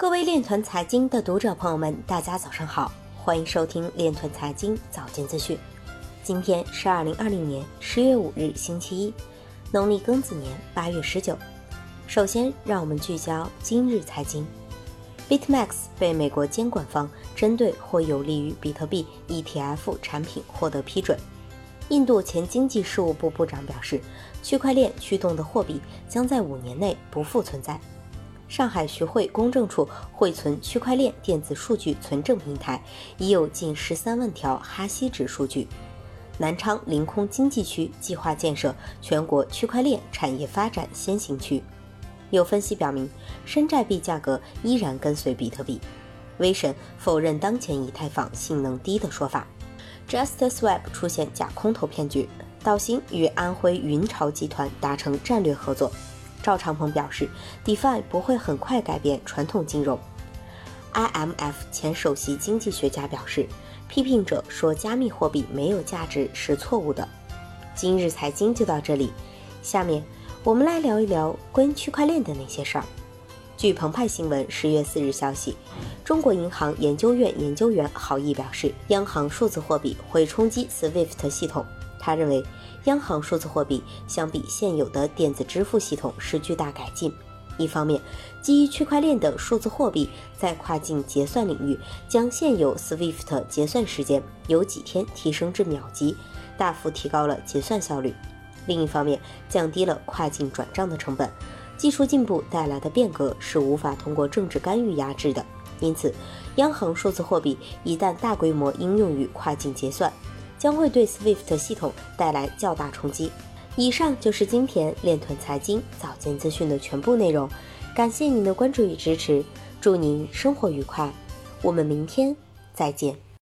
各位链团财经的读者朋友们，大家早上好，欢迎收听链团财经早间资讯。今天是二零二零年十月五日，星期一，农历庚子年八月十九。首先，让我们聚焦今日财经。BitMax 被美国监管方针对或有利于比特币 ETF 产品获得批准。印度前经济事务部部长表示，区块链驱动的货币将在五年内不复存在。上海徐汇公证处汇存区块链电子数据存证平台已有近十三万条哈希值数据。南昌临空经济区计划建设全国区块链产业发展先行区。有分析表明，山寨币价格依然跟随比特币。威神否认当前以太坊性能低的说法。JustSwap 出现假空头骗局，道行与安徽云潮集团达成战略合作。赵长鹏表示，DeFi 不会很快改变传统金融。IMF 前首席经济学家表示，批评者说加密货币没有价值是错误的。今日财经就到这里，下面我们来聊一聊关于区块链的那些事儿。据澎湃新闻十月四日消息，中国银行研究院研究员郝毅表示，央行数字货币会冲击 SWIFT 系统。他认为。央行数字货币相比现有的电子支付系统是巨大改进。一方面，基于区块链的数字货币在跨境结算领域将现有 SWIFT 结算时间由几天提升至秒级，大幅提高了结算效率；另一方面，降低了跨境转账的成本。技术进步带来的变革是无法通过政治干预压制的。因此，央行数字货币一旦大规模应用于跨境结算，将会对 SWIFT 系统带来较大冲击。以上就是今天链臀财经早间资讯的全部内容，感谢您的关注与支持，祝您生活愉快，我们明天再见。